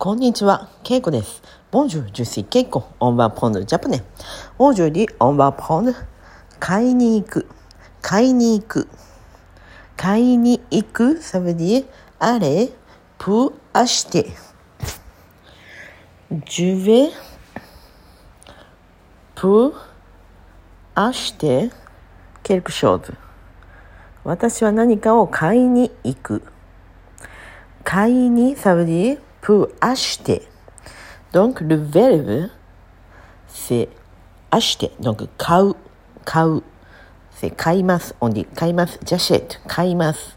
こんにちは、けいこです。 Bonjour, je suis Keiko, on va apprendre japonais. Aujourd'hui, on va apprendre.買いに行く、買いに行く。買いに行く、 ça veut dire, aller pour acheter. Je vais pour, pour acheter quelque chose.私は何かを買いに行く。買いに、サブディ、pour acheter. Donc le verbe, c'est acheter. Donc 買う、買う。c'est 買います。On dit 買います。j'achète 買います。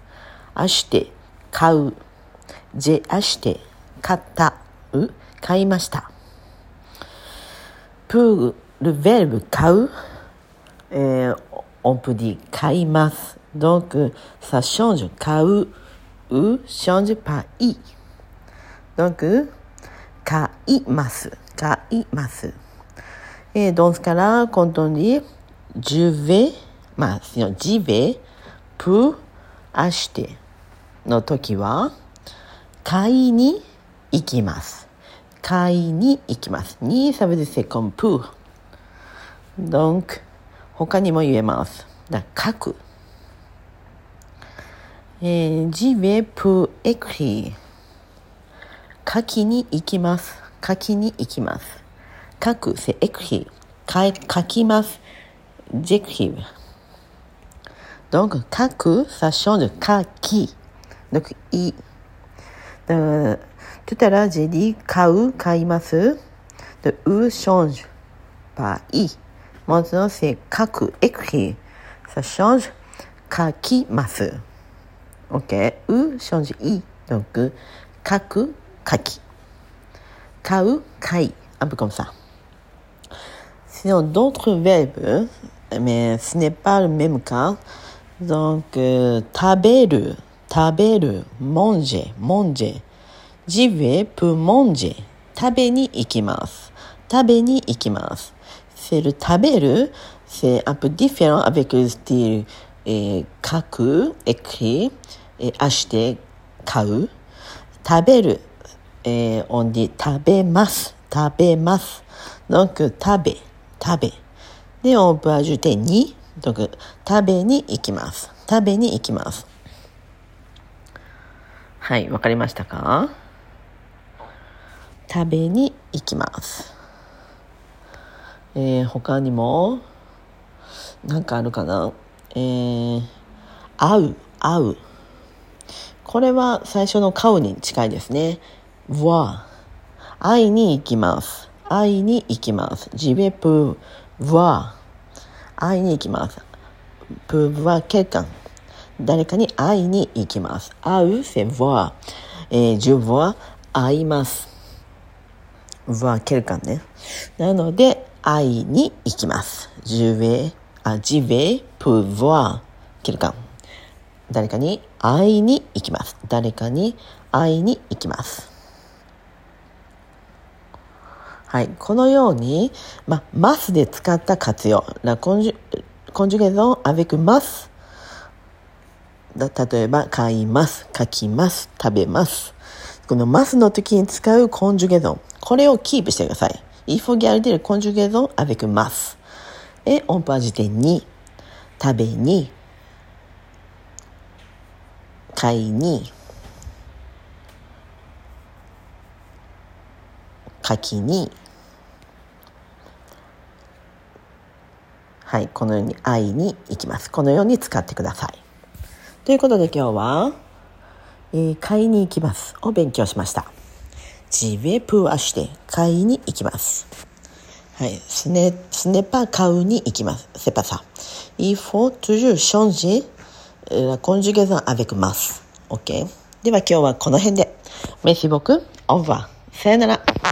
acheter 買う。j'ai acheté 買った。う買いました。pour le verbe 買う、euh, on peut dire 買います。Donc ça change 買う。う change par i. ドッグ買います。買います、えー、ドンスからコントンにジュべまあすジベプアシテの時は買いに行きます。買いに行きます。にサブディセコンプドンほかにも言えます。だか書く、えー、ジベプエクリ書きに行きます。書きに行きます。書く、せ、えくひ。書きます。じくひ。どんく、書く、さしょんじゅ、書き。どんく、い。で、てたら、じり、買う、買います。で、う、しょんじゅ、ば、い。もつの、せ、書く、えくひ。さしょんじゅ、書きます。オッケー。う、しょんじゅ、い。どんく、書く、書き。買う、買い。Un peu comme ça. Sinon, d'autres verbes, mais ce n'est pas le même cas. Donc, euh, 食べる、食べる、manger, manger. J'y vais pour manger. 食べに行きます。食べに行きます。C'est le 食べる、c'est un peu différent avec le style eh, 書く、écrit, et acheter, 買う。えー、on dit 食べます。食べます。donc 食べ、食べ。で、on peut ajouter に。donc 食べに行きます。食べに行きます。はい、わかりましたか？食べに行きます。えー、他にも、なんかあるかな？えー、会う、会う。これは最初の買うに近いですね。は会いに行きます。会いに行きます。ジベプは会いに行きます。プは結果。誰かに会いに行きます。会う、せ、は、えー、ジュは会います。は、ケルカンね。なので、会いに行きます。ジュベ、あ、ジベ、プヴは、ケルカン。誰かに会いに行きます。誰かに会いに行きます。はい。このように、ま、ますで使った活用。la conju- conjugaison avec ます。だ例えば、買います、書きます、食べます。このますの時に使うコンジュゲゾン。これをキープしてください。Il faut garder le conjugaison avec ます。et on peut ajouter に、食べに、買いに書きにはいこのように会いに行きますこのように使ってくださいということで今日は、えー買いに行きますを勉強しましたジベプアして買いに行きますはい。スネ、スネパ買うに行きます。C'est pas ça. Il faut toujours changer la conjugaison avec ます。OK? では今日はこの辺で。Merci beaucoup. Au revoir. さよなら。